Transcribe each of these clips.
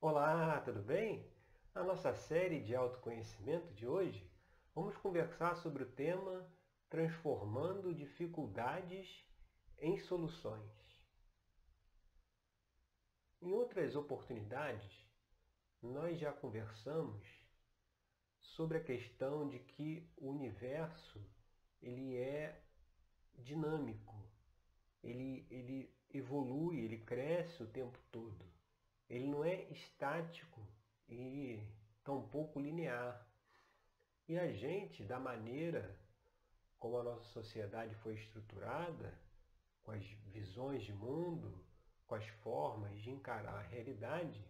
Olá, tudo bem? Na nossa série de autoconhecimento de hoje, vamos conversar sobre o tema Transformando dificuldades em soluções. Em outras oportunidades, nós já conversamos sobre a questão de que o universo ele é dinâmico, ele, ele evolui, ele cresce o tempo todo. Ele não é estático e tampouco linear. E a gente, da maneira como a nossa sociedade foi estruturada, com as visões de mundo, com as formas de encarar a realidade,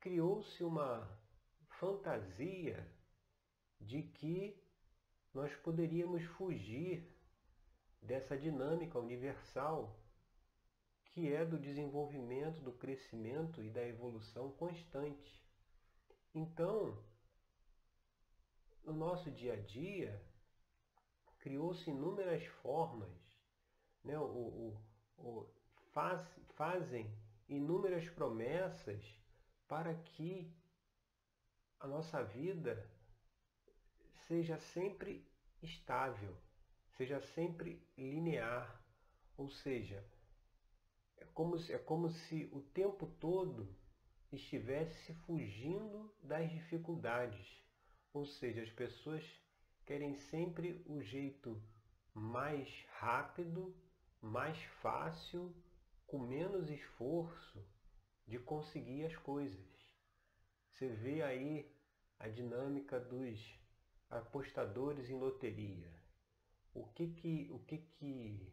criou-se uma fantasia de que nós poderíamos fugir dessa dinâmica universal que é do desenvolvimento, do crescimento e da evolução constante. Então, no nosso dia a dia, criou-se inúmeras formas, né? o, o, o faz, fazem inúmeras promessas para que a nossa vida seja sempre estável, seja sempre linear, ou seja, é como, se, é como se o tempo todo estivesse fugindo das dificuldades. Ou seja, as pessoas querem sempre o jeito mais rápido, mais fácil, com menos esforço de conseguir as coisas. Você vê aí a dinâmica dos apostadores em loteria. O que que, o que, que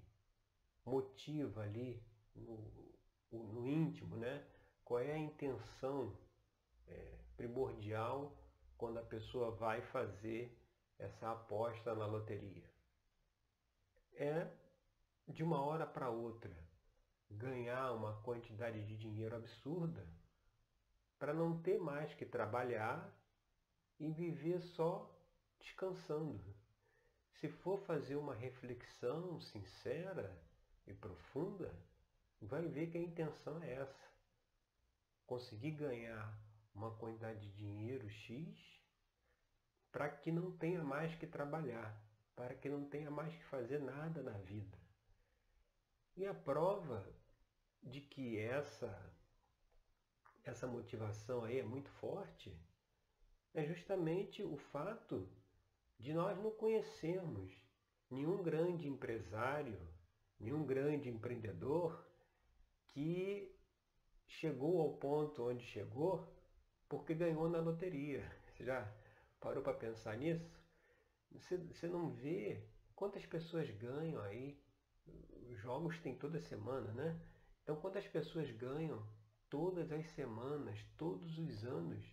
motiva ali no, no íntimo, né? Qual é a intenção é, primordial quando a pessoa vai fazer essa aposta na loteria? É de uma hora para outra ganhar uma quantidade de dinheiro absurda para não ter mais que trabalhar e viver só descansando. Se for fazer uma reflexão sincera e profunda, vai ver que a intenção é essa. Conseguir ganhar uma quantidade de dinheiro X para que não tenha mais que trabalhar, para que não tenha mais que fazer nada na vida. E a prova de que essa essa motivação aí é muito forte é justamente o fato de nós não conhecermos nenhum grande empresário, nenhum grande empreendedor que chegou ao ponto onde chegou porque ganhou na loteria. Você já parou para pensar nisso? Você, você não vê quantas pessoas ganham aí. Os jogos tem toda semana, né? Então quantas pessoas ganham todas as semanas, todos os anos?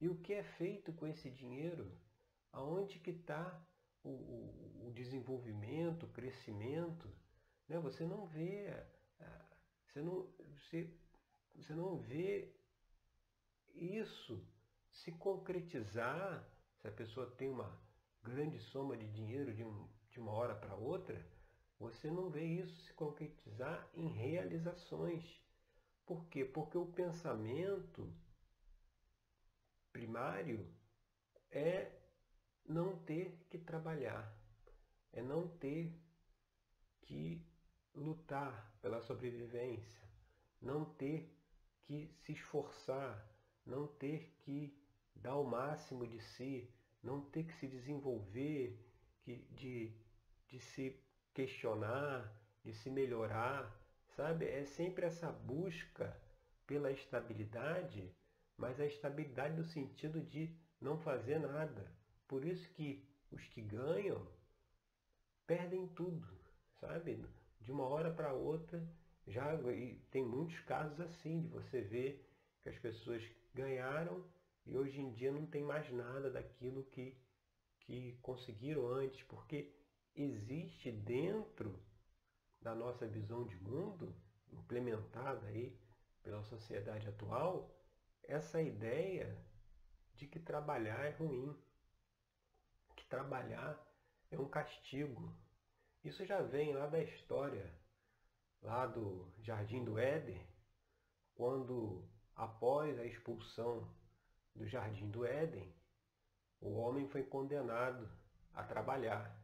E o que é feito com esse dinheiro? Aonde que está o, o, o, desenvolvimento, o crescimento? Né? Você não vê você não, você, você não vê isso se concretizar, se a pessoa tem uma grande soma de dinheiro de, um, de uma hora para outra, você não vê isso se concretizar em realizações. Por quê? Porque o pensamento primário é não ter que trabalhar, é não ter que lutar pela sobrevivência, não ter que se esforçar, não ter que dar o máximo de si, não ter que se desenvolver, que, de, de se questionar, de se melhorar, sabe? É sempre essa busca pela estabilidade, mas a estabilidade no sentido de não fazer nada. Por isso que os que ganham perdem tudo, sabe? De uma hora para outra, já e tem muitos casos assim, de você ver que as pessoas ganharam e hoje em dia não tem mais nada daquilo que, que conseguiram antes, porque existe dentro da nossa visão de mundo, implementada aí pela sociedade atual, essa ideia de que trabalhar é ruim, que trabalhar é um castigo, isso já vem lá da história, lá do Jardim do Éden, quando após a expulsão do jardim do Éden, o homem foi condenado a trabalhar.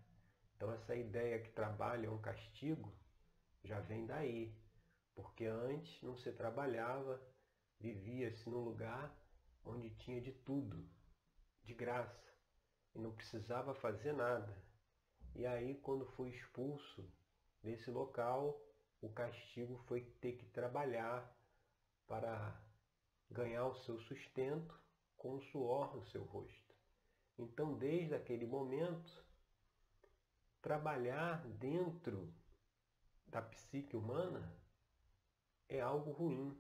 Então essa ideia que trabalho é um castigo já vem daí, porque antes não se trabalhava, vivia-se num lugar onde tinha de tudo, de graça, e não precisava fazer nada. E aí quando foi expulso desse local, o castigo foi ter que trabalhar para ganhar o seu sustento com o suor no seu rosto. Então, desde aquele momento, trabalhar dentro da psique humana é algo ruim,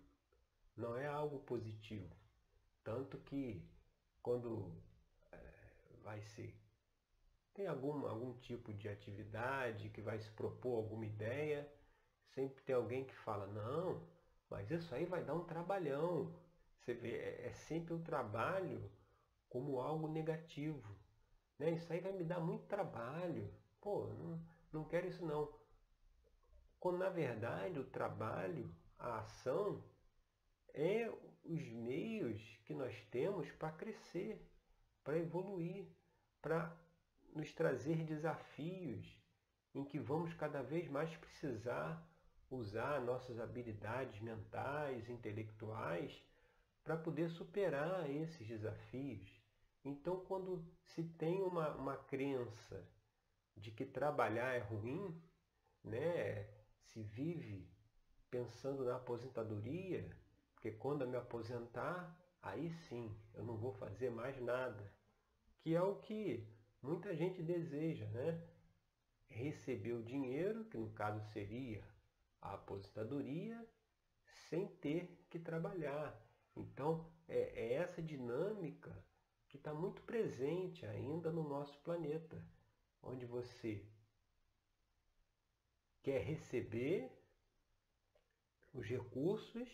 não é algo positivo. Tanto que quando é, vai ser tem algum, algum tipo de atividade que vai se propor alguma ideia, sempre tem alguém que fala, não, mas isso aí vai dar um trabalhão. Você vê, é, é sempre o trabalho como algo negativo. Né? Isso aí vai me dar muito trabalho. Pô, não, não quero isso não. Quando na verdade o trabalho, a ação, é os meios que nós temos para crescer, para evoluir, para nos trazer desafios em que vamos cada vez mais precisar usar nossas habilidades mentais, intelectuais, para poder superar esses desafios. Então, quando se tem uma, uma crença de que trabalhar é ruim, né, se vive pensando na aposentadoria, porque quando eu me aposentar, aí sim, eu não vou fazer mais nada. Que é o que muita gente deseja, né? Receber o dinheiro, que no caso seria a aposentadoria sem ter que trabalhar. Então, é, é essa dinâmica que está muito presente ainda no nosso planeta, onde você quer receber os recursos,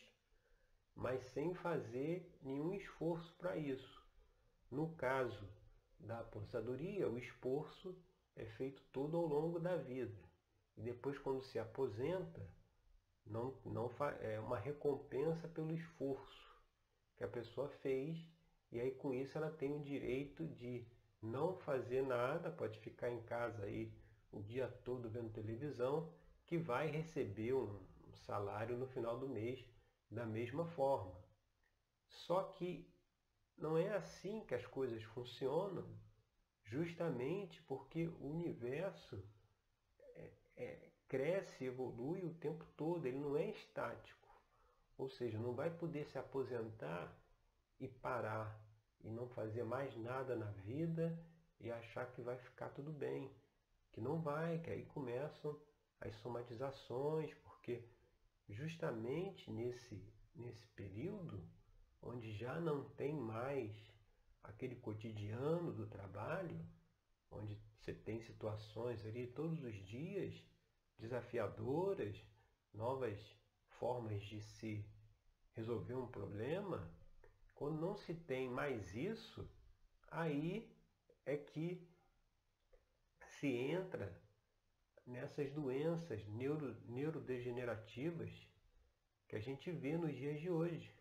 mas sem fazer nenhum esforço para isso. No caso da aposentadoria, o esforço é feito todo ao longo da vida. E depois, quando se aposenta, não, não é uma recompensa pelo esforço que a pessoa fez e aí com isso ela tem o direito de não fazer nada, pode ficar em casa aí o dia todo vendo televisão, que vai receber um salário no final do mês da mesma forma. Só que não é assim que as coisas funcionam, justamente porque o universo é, é, cresce, evolui o tempo todo, ele não é estático. Ou seja, não vai poder se aposentar e parar e não fazer mais nada na vida e achar que vai ficar tudo bem. Que não vai, que aí começam as somatizações, porque justamente nesse, nesse período onde já não tem mais aquele cotidiano do trabalho, onde você tem situações ali todos os dias desafiadoras, novas formas de se resolver um problema, quando não se tem mais isso, aí é que se entra nessas doenças neuro, neurodegenerativas que a gente vê nos dias de hoje.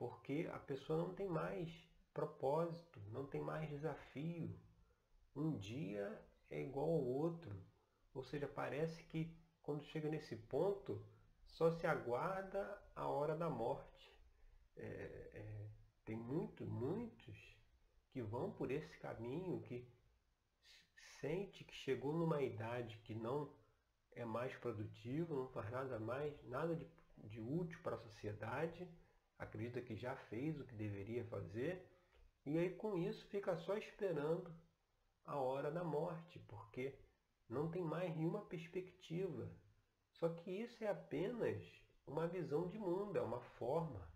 Porque a pessoa não tem mais propósito, não tem mais desafio. Um dia é igual ao outro. Ou seja, parece que quando chega nesse ponto, só se aguarda a hora da morte. É, é, tem muito, muitos que vão por esse caminho, que sente que chegou numa idade que não é mais produtivo, não faz nada mais, nada de, de útil para a sociedade, acredita que já fez o que deveria fazer, e aí com isso fica só esperando a hora da morte, porque não tem mais nenhuma perspectiva. Só que isso é apenas uma visão de mundo, é uma forma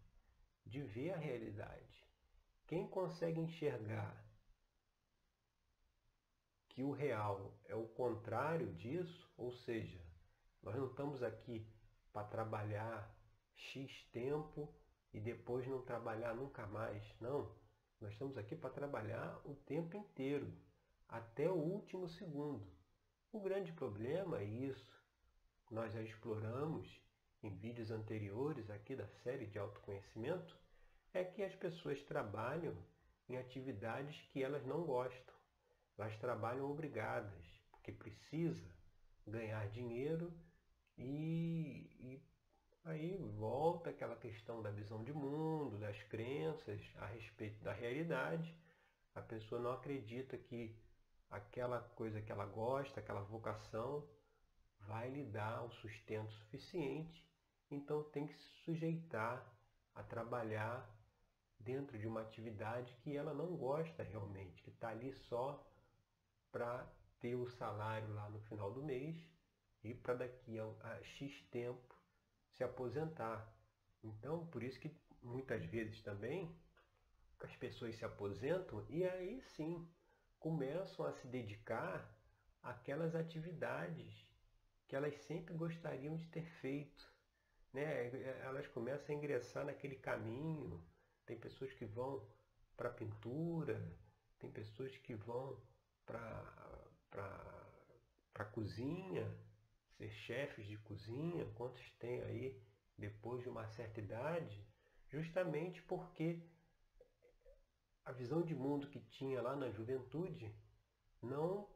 de ver a realidade. Quem consegue enxergar que o real é o contrário disso, ou seja, nós não estamos aqui para trabalhar X tempo e depois não trabalhar nunca mais. Não, nós estamos aqui para trabalhar o tempo inteiro, até o último segundo. O grande problema é isso. Nós já exploramos em vídeos anteriores aqui da série de autoconhecimento, é que as pessoas trabalham em atividades que elas não gostam. Elas trabalham obrigadas, porque precisa ganhar dinheiro e, e aí volta aquela questão da visão de mundo, das crenças a respeito da realidade. A pessoa não acredita que aquela coisa que ela gosta, aquela vocação, vai lhe dar o sustento suficiente, então tem que se sujeitar a trabalhar dentro de uma atividade que ela não gosta realmente, que está ali só para ter o salário lá no final do mês e para daqui a, X tempo se aposentar. Então, por isso que muitas vezes também as pessoas se aposentam e aí sim começam a se dedicar àquelas atividades que elas sempre gostariam de ter feito. Né? Elas começam a ingressar naquele caminho. Tem pessoas que vão para a pintura, tem pessoas que vão para a cozinha, ser chefes de cozinha, quantos tem aí depois de uma certa idade, justamente porque a visão de mundo que tinha lá na juventude não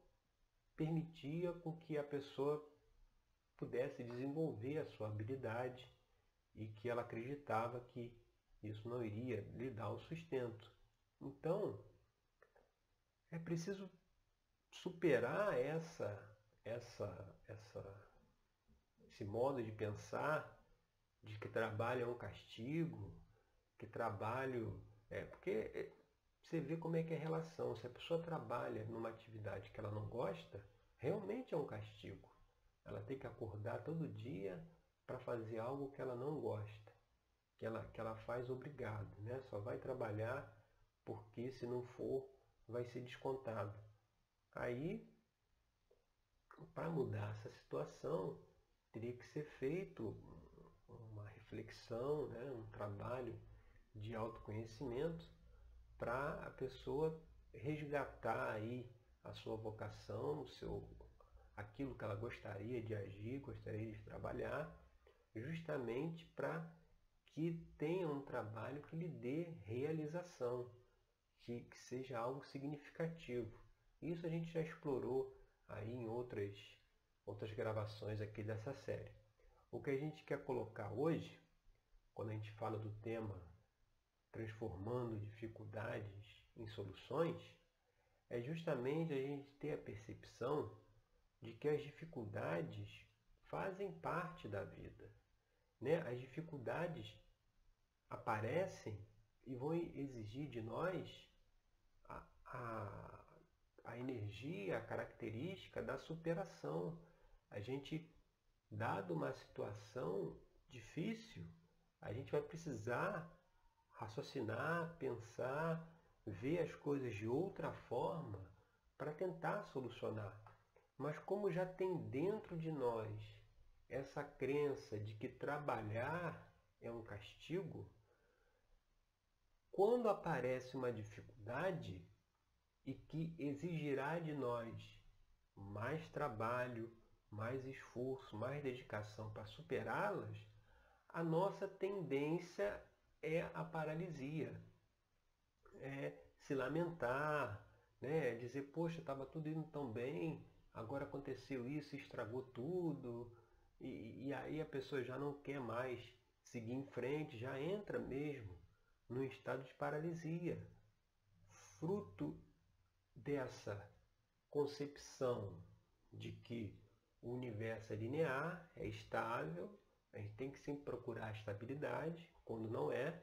permitia com que a pessoa pudesse desenvolver a sua habilidade e que ela acreditava que isso não iria lhe dar o sustento. Então, é preciso superar essa, essa, essa, esse modo de pensar de que trabalho é um castigo, que trabalho é porque você vê como é que é a relação. Se a pessoa trabalha numa atividade que ela não gosta, realmente é um castigo. Ela tem que acordar todo dia para fazer algo que ela não gosta, que ela, que ela faz obrigado, né? Só vai trabalhar porque se não for, vai ser descontado. Aí, para mudar essa situação, teria que ser feito uma reflexão, né? um trabalho de autoconhecimento para a pessoa resgatar aí a sua vocação, o seu, aquilo que ela gostaria de agir, gostaria de trabalhar, justamente para que tenha um trabalho que lhe dê realização, que, que seja algo significativo. Isso a gente já explorou aí em outras, outras gravações aqui dessa série. O que a gente quer colocar hoje, quando a gente fala do tema transformando dificuldades em soluções, é justamente a gente ter a percepção de que as dificuldades fazem parte da vida. Né? As dificuldades aparecem e vão exigir de nós a, a, a energia, a característica da superação. A gente, dado uma situação difícil, a gente vai precisar raciocinar, pensar, ver as coisas de outra forma para tentar solucionar. Mas como já tem dentro de nós essa crença de que trabalhar é um castigo, quando aparece uma dificuldade e que exigirá de nós mais trabalho, mais esforço, mais dedicação para superá-las, a nossa tendência é a paralisia. É se lamentar, né? dizer, poxa, estava tudo indo tão bem, agora aconteceu isso, estragou tudo, e, e aí a pessoa já não quer mais seguir em frente, já entra mesmo num estado de paralisia. Fruto dessa concepção de que o universo é linear, é estável, a gente tem que sempre procurar a estabilidade, quando não é,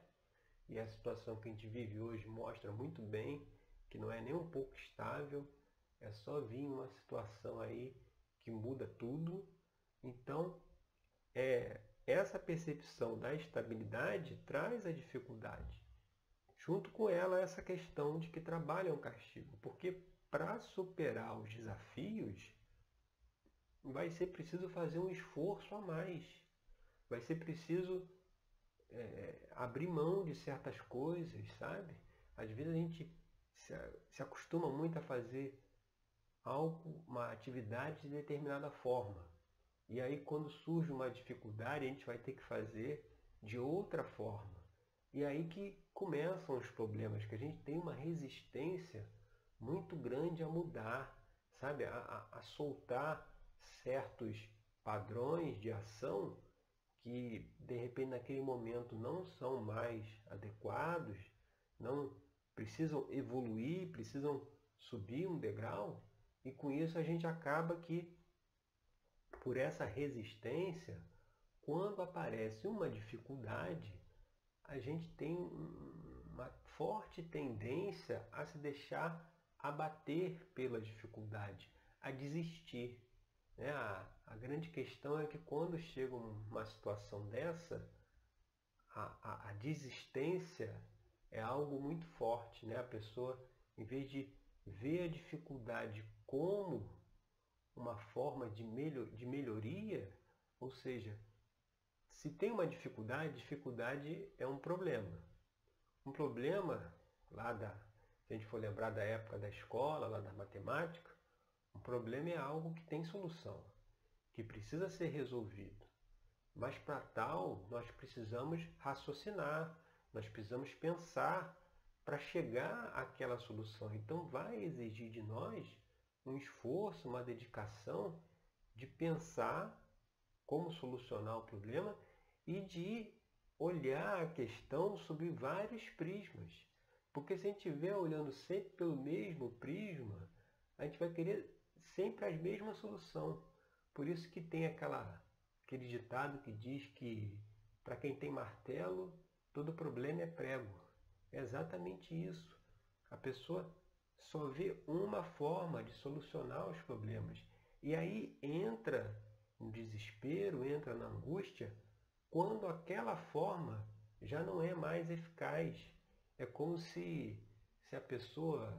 e a situação que a gente vive hoje mostra muito bem que não é nem um pouco estável, é só vir uma situação aí que muda tudo. Então, é, essa percepção da estabilidade traz a dificuldade. Junto com ela, essa questão de que trabalho é um castigo, porque para superar os desafios, vai ser preciso fazer um esforço a mais. Vai ser preciso é, abrir mão de certas coisas, sabe? Às vezes a gente se, se acostuma muito a fazer algo, uma atividade de determinada forma. E aí quando surge uma dificuldade, a gente vai ter que fazer de outra forma. E aí que começam os problemas, que a gente tem uma resistência muito grande a mudar, sabe? A, a, a soltar certos padrões de ação que de repente naquele momento não são mais adequados, não precisam evoluir, precisam subir um degrau, e com isso a gente acaba que por essa resistência, quando aparece uma dificuldade, a gente tem uma forte tendência a se deixar abater pela dificuldade, a desistir. Né? A, a grande questão é que quando chega uma situação dessa, a, a, a desistência é algo muito forte. Né? A pessoa, em vez de ver a dificuldade como uma forma de, melhor, de melhoria, ou seja, se tem uma dificuldade, dificuldade é um problema. Um problema, lá da, se a gente for lembrar da época da escola, lá da matemática, um problema é algo que tem solução, que precisa ser resolvido. Mas para tal, nós precisamos raciocinar, nós precisamos pensar para chegar àquela solução. Então vai exigir de nós um esforço, uma dedicação de pensar como solucionar o problema e de olhar a questão sob vários prismas. Porque se a gente estiver olhando sempre pelo mesmo prisma, a gente vai querer sempre as mesmas soluções. Por isso que tem aquela, aquele ditado que diz que para quem tem martelo, todo problema é prego. É exatamente isso. A pessoa só vê uma forma de solucionar os problemas. E aí entra no desespero, entra na angústia, quando aquela forma já não é mais eficaz. É como se, se a pessoa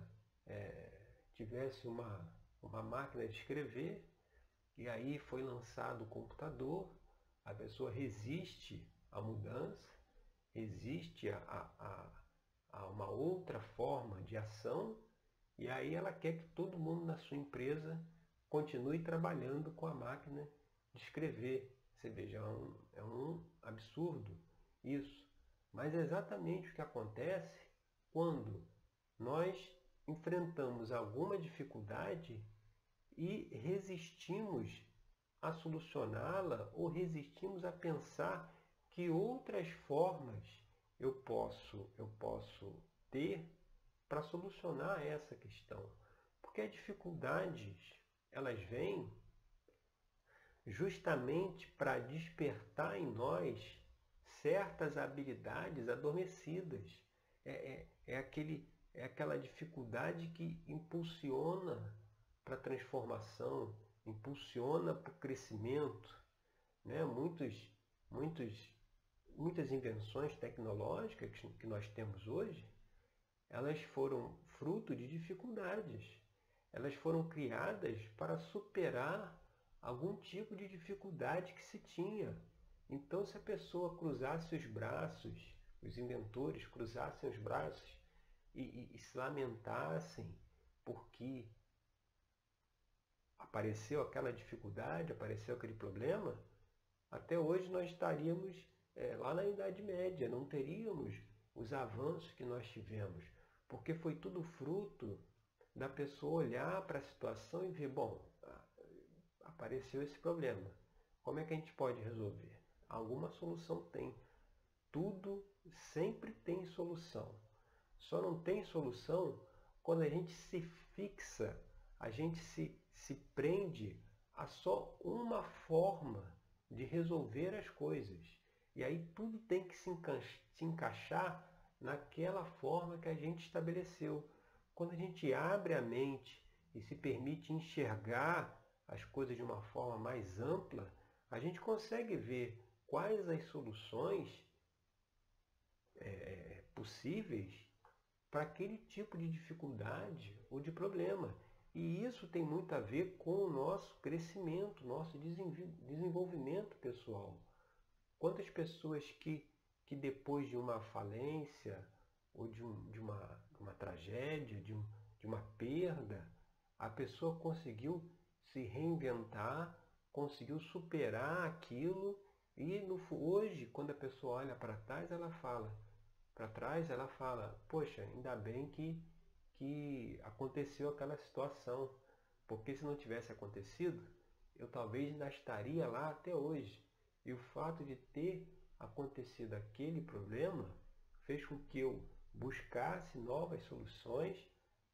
é, tivesse uma, uma máquina de escrever e aí foi lançado o computador, a pessoa resiste à mudança, resiste a, a, a uma outra forma de ação e aí ela quer que todo mundo na sua empresa continue trabalhando com a máquina de escrever. Você veja, é um, é um absurdo isso. Mas é exatamente o que acontece quando nós enfrentamos alguma dificuldade e resistimos a solucioná-la ou resistimos a pensar que outras formas eu posso, eu posso ter para solucionar essa questão. Porque as dificuldades, elas vêm justamente para despertar em nós certas habilidades adormecidas. É, é, é, aquele, é aquela dificuldade que impulsiona para a transformação, impulsiona para o crescimento. Né? Muitos, muitos, muitas invenções tecnológicas que nós temos hoje, elas foram fruto de dificuldades. Elas foram criadas para superar algum tipo de dificuldade que se tinha. Então, se a pessoa cruzasse os braços, os inventores cruzassem os braços e, e, e se lamentassem porque apareceu aquela dificuldade, apareceu aquele problema, até hoje nós estaríamos é, lá na Idade Média, não teríamos os avanços que nós tivemos porque foi tudo fruto da pessoa olhar para a situação e ver, bom, apareceu esse problema. Como é que a gente pode resolver? Alguma solução tem. Tudo sempre tem solução. Só não tem solução quando a gente se fixa, a gente se, se prende a só uma forma de resolver as coisas. E aí tudo tem que se, encaixar naquela forma que a gente estabeleceu. Quando a gente abre a mente e se permite enxergar as coisas de uma forma mais ampla, a gente consegue ver quais as soluções é, possíveis para aquele tipo de dificuldade ou de problema. E isso tem muito a ver com o nosso crescimento, nosso desenvolvimento pessoal. Quantas pessoas que que depois de uma falência ou de, um, de, uma, uma tragédia, de, um, de uma perda, a pessoa conseguiu se reinventar, conseguiu superar aquilo e no, hoje, quando a pessoa olha para trás, ela fala, para trás ela fala, poxa, ainda bem que, que aconteceu aquela situação, porque se não tivesse acontecido, eu talvez ainda estaria lá até hoje. E o fato de ter acontecido aquele problema fez com que eu buscasse novas soluções,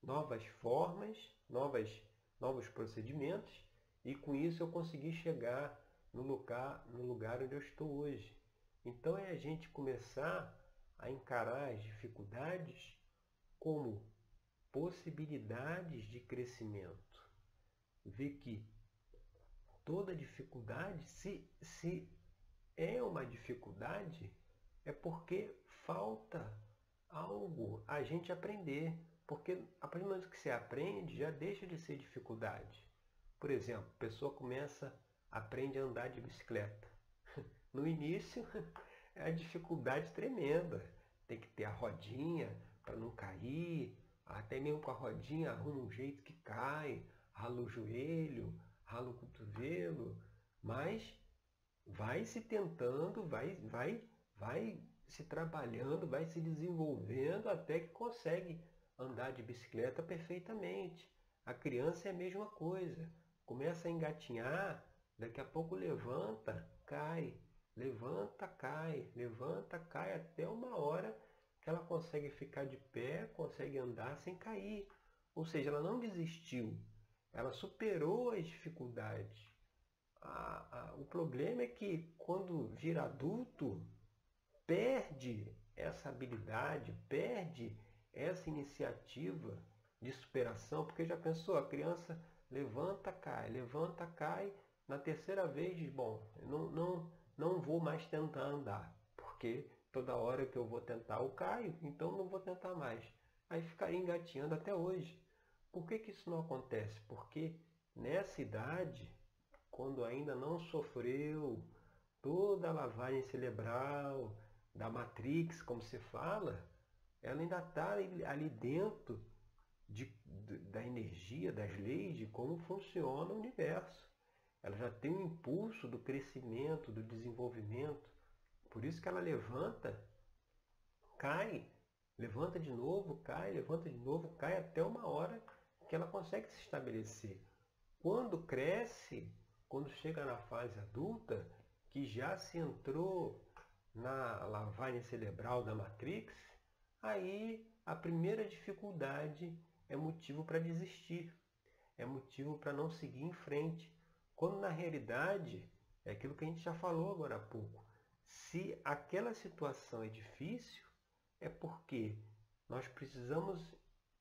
novas formas, novas, novos procedimentos, e com isso eu consegui chegar no lugar, no lugar onde eu estou hoje. Então é a gente começar a encarar as dificuldades como possibilidades de crescimento. Ver que toda dificuldade, se, se é uma dificuldade, é porque falta algo a gente aprender. Porque a partir do momento que você aprende, já deixa de ser dificuldade. Por exemplo, a pessoa começa, aprende a andar de bicicleta. No início é a dificuldade tremenda. Tem que ter a rodinha para não cair, até mesmo com a rodinha arruma um jeito que cai, rala o joelho, rala o cotovelo, mas vai se tentando, vai, vai, vai se trabalhando, vai se desenvolvendo até que consegue andar de bicicleta perfeitamente. A criança é a mesma coisa. Começa a engatinhar, daqui a pouco levanta, cai, levanta, cai, levanta, cai, até uma hora que ela consegue ficar de pé, consegue andar sem cair. Ou seja, ela não desistiu, ela superou as dificuldades. o problema é que quando vira adulto, perde essa habilidade, perde essa iniciativa de superação, porque já pensou, a criança levanta, cai, levanta, cai, na terceira vez diz, bom, não, não, não vou mais tentar andar, porque toda hora que eu vou tentar eu caio, então não vou tentar mais. Aí ficaria engatinhando até hoje. Por que, que isso não acontece? Porque nessa idade, quando ainda não sofreu toda a lavagem cerebral, da Matrix, como se fala, ela ainda está ali dentro de, da energia, das leis, de como funciona o universo. Ela já tem um impulso do crescimento, do desenvolvimento. Por isso que ela levanta, cai, levanta de novo, cai, levanta de novo, cai até uma hora que ela consegue se estabelecer. Quando cresce, quando chega na fase adulta, que já se entrou na lavagem cerebral da Matrix, aí a primeira dificuldade é motivo para desistir, é motivo para não seguir em frente, quando na realidade é aquilo que a gente já falou agora há pouco. Se aquela situação é difícil, é porque nós precisamos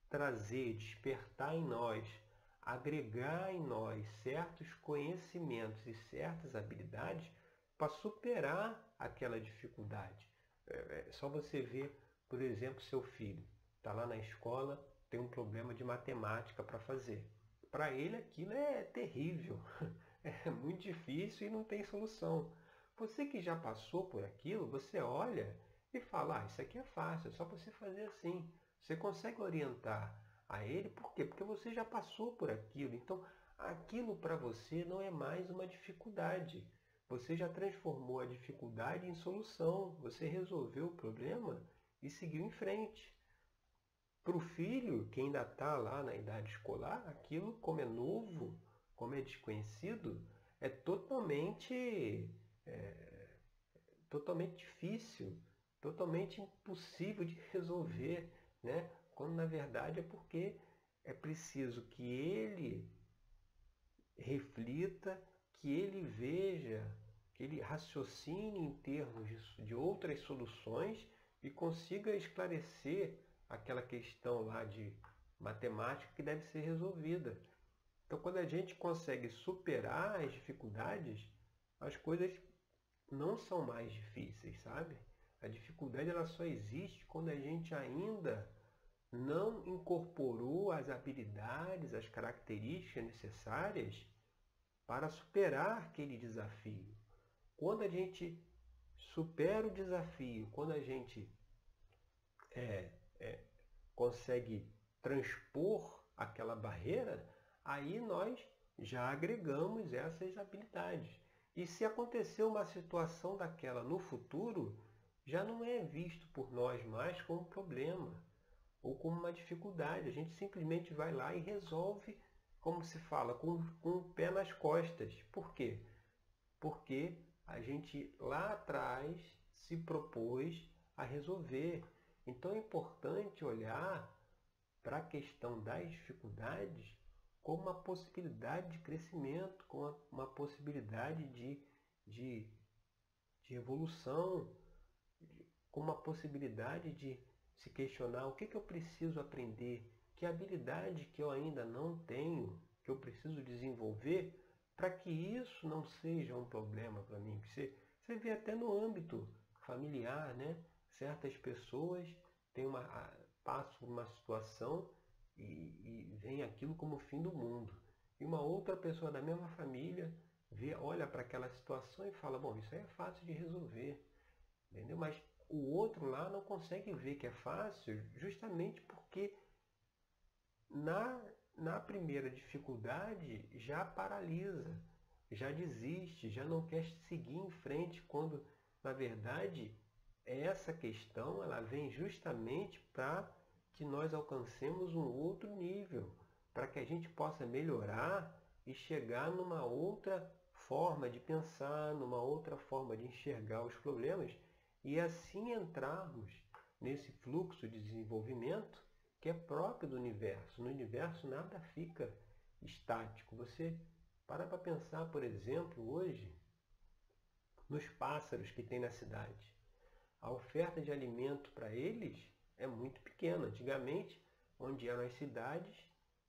trazer, despertar em nós, agregar em nós certos conhecimentos e certas habilidades para superar aquela dificuldade. É, é só você ver, por exemplo, seu filho está lá na escola, tem um problema de matemática para fazer. Para ele aquilo é terrível, é muito difícil e não tem solução. Você que já passou por aquilo, você olha e fala, ah, isso aqui é fácil, é só você fazer assim. Você consegue orientar a ele, por quê? Porque você já passou por aquilo. Então, aquilo para você não é mais uma dificuldade. Você já transformou a dificuldade em solução. Você resolveu o problema e seguiu em frente. Para o filho, que ainda está lá na idade escolar, aquilo, como é novo, como é desconhecido, é totalmente, é, totalmente difícil, totalmente impossível de resolver né? quando na verdade é porque é preciso que ele reflita, que ele veja, que ele raciocine em termos de, de outras soluções e consiga esclarecer aquela questão lá de matemática que deve ser resolvida. Então, quando a gente consegue superar as dificuldades, as coisas não são mais difíceis, sabe? A dificuldade ela só existe quando a gente ainda não incorporou as habilidades, as características necessárias para superar aquele desafio. Quando a gente supera o desafio, quando a gente é, é, consegue transpor aquela barreira, aí nós já agregamos essas habilidades. E se acontecer uma situação daquela no futuro, já não é visto por nós mais como um problema ou como uma dificuldade. A gente simplesmente vai lá e resolve, como se fala, com, com o pé nas costas. Por quê? Porque a gente lá atrás se propôs a resolver. Então é importante olhar para a questão das dificuldades como uma possibilidade de crescimento, como uma possibilidade de, de, de evolução, como uma possibilidade de se questionar o que, que eu preciso aprender, que habilidade que eu ainda não tenho, que eu preciso desenvolver, para que isso não seja um problema para mim. Você, você vê até no âmbito familiar, né? Certas pessoas têm uma, passam uma situação e, e vem aquilo como o fim do mundo. E uma outra pessoa da mesma família vê, olha para aquela situação e fala, bom, isso aí é fácil de resolver. Entendeu? Mas o outro lá não consegue ver que é fácil justamente porque na, na primeira dificuldade já paralisa, já desiste, já não quer seguir em frente quando na verdade essa questão ela vem justamente para que nós alcancemos um outro nível, para que a gente possa melhorar e chegar numa outra forma de pensar, numa outra forma de enxergar os problemas e assim entrarmos nesse fluxo de desenvolvimento que é próprio do universo. No universo nada fica estático. Você para para pensar, por exemplo, hoje nos pássaros que tem na cidade. A oferta de alimento para eles é muito pequena. Antigamente, onde eram as cidades,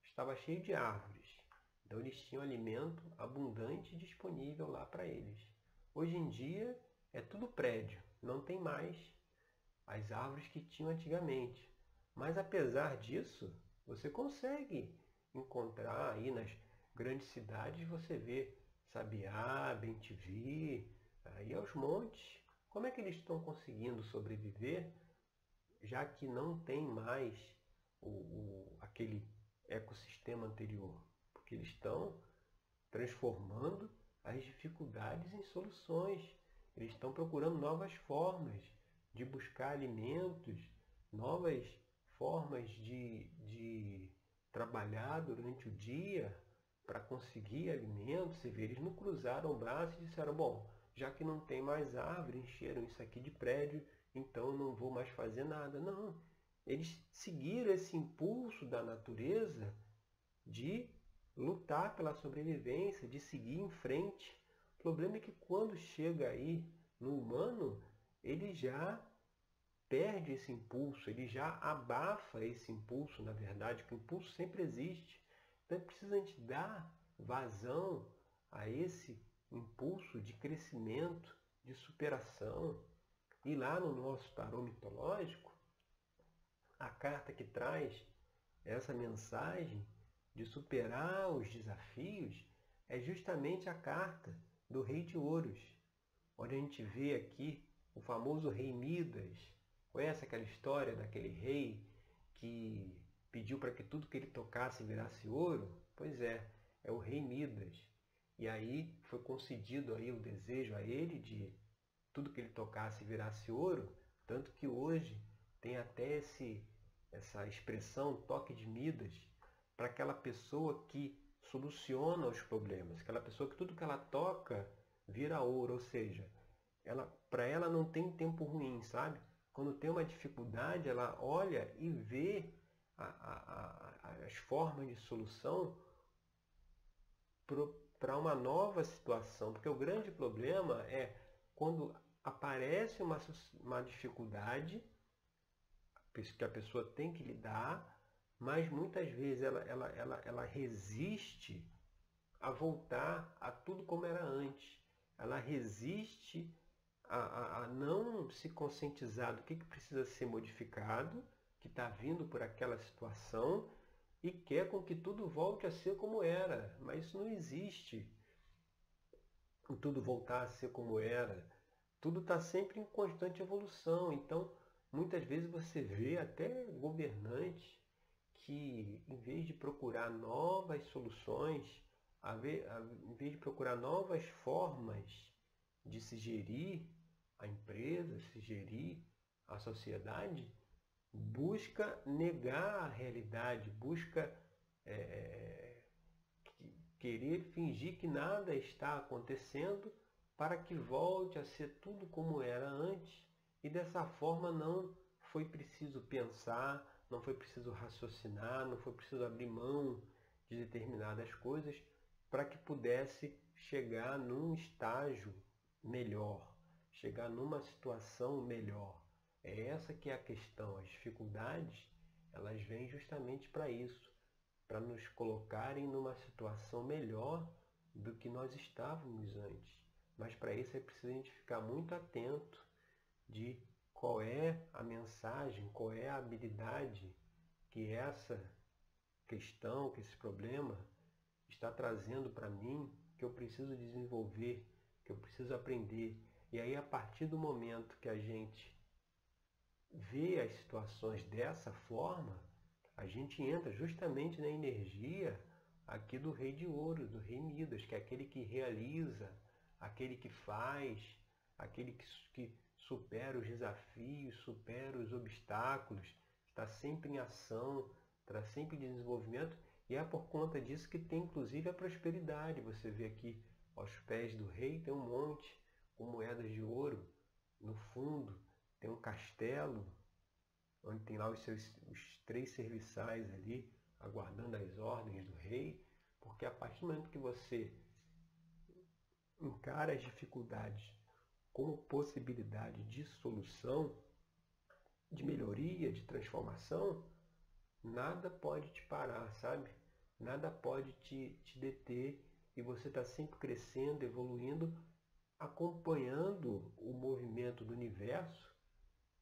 estava cheio de árvores. Então eles tinham alimento abundante disponível lá para eles. Hoje em dia é tudo prédio não tem mais as árvores que tinham antigamente. Mas apesar disso, você consegue encontrar aí nas grandes cidades, você vê Sabiá, Bentivi, aí aos montes. Como é que eles estão conseguindo sobreviver, já que não tem mais o, o, aquele ecossistema anterior? Porque eles estão transformando as dificuldades em soluções. Eles estão procurando novas formas de buscar alimentos, novas formas de, de trabalhar durante o dia para conseguir alimentos. Você eles não cruzaram o braço e disseram, bom, já que não tem mais árvore, encheram isso aqui de prédio, então não vou mais fazer nada. Não. Eles seguiram esse impulso da natureza de lutar pela sobrevivência, de seguir em frente. O problema é que quando chega aí no humano, ele já perde esse impulso, ele já abafa esse impulso, na verdade, que o impulso sempre existe. Então é preciso a gente dar vazão a esse impulso de crescimento, de superação. E lá no nosso tarô mitológico, a carta que traz essa mensagem de superar os desafios é justamente a carta do Rei de Ouros, onde a gente vê aqui o famoso Rei Midas. Conhece aquela história daquele rei que pediu para que tudo que ele tocasse virasse ouro? Pois é, é o Rei Midas. E aí foi concedido aí o desejo a ele de tudo que ele tocasse virasse ouro, tanto que hoje tem até esse, essa expressão toque de Midas para aquela pessoa que soluciona os problemas, aquela pessoa que tudo que ela toca vira ouro, ou seja, ela, para ela não tem tempo ruim, sabe? Quando tem uma dificuldade, ela olha e vê a, a, a, as formas de solução para uma nova situação, porque o grande problema é quando aparece uma, uma dificuldade que a pessoa tem que lidar, mas muitas vezes ela, ela, ela, ela resiste a voltar a tudo como era antes. Ela resiste a, a, a não se conscientizar do que, que precisa ser modificado, que está vindo por aquela situação, e quer com que tudo volte a ser como era. Mas isso não existe. O tudo voltar a ser como era. Tudo está sempre em constante evolução. Então, muitas vezes você vê até governantes que, em vez de procurar novas soluções, em vez de procurar novas formas de se gerir a empresa, se gerir a sociedade, busca negar a realidade, busca é, querer fingir que nada está acontecendo para que volte a ser tudo como era antes e dessa forma não foi preciso pensar, não foi preciso raciocinar, não foi preciso abrir mão de determinadas coisas para que pudesse chegar num estágio melhor, chegar numa situação melhor. É essa que é a questão. As dificuldades, elas vêm justamente para isso, para nos colocarem numa situação melhor do que nós estávamos antes. Mas para isso é preciso a gente ficar muito atento de qual é a mensagem, qual é a habilidade que essa questão, que esse problema está trazendo para mim que eu preciso desenvolver, que eu preciso aprender. E aí, a partir do momento que a gente vê as situações dessa forma, a gente entra justamente na energia aqui do Rei de Ouro, do Rei Midas, que é aquele que realiza, aquele que faz, aquele que, que supera os desafios, supera os obstáculos, está sempre em ação, traz sempre desenvolvimento e é por conta disso que tem inclusive a prosperidade. Você vê aqui aos pés do rei tem um monte com moedas de ouro. No fundo tem um castelo, onde tem lá os, seus, os três serviçais ali, aguardando as ordens do rei. Porque a partir do momento que você encara as dificuldades como possibilidade de solução, de melhoria, de transformação, nada pode te parar, sabe? nada pode te, te deter e você está sempre crescendo, evoluindo, acompanhando o movimento do universo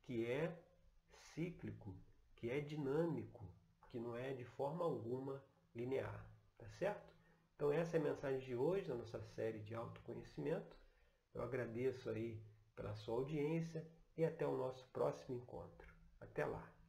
que é cíclico, que é dinâmico, que não é de forma alguma linear, tá certo? Então essa é a mensagem de hoje da nossa série de autoconhecimento. Eu agradeço aí pela sua audiência e até o nosso próximo encontro. Até lá!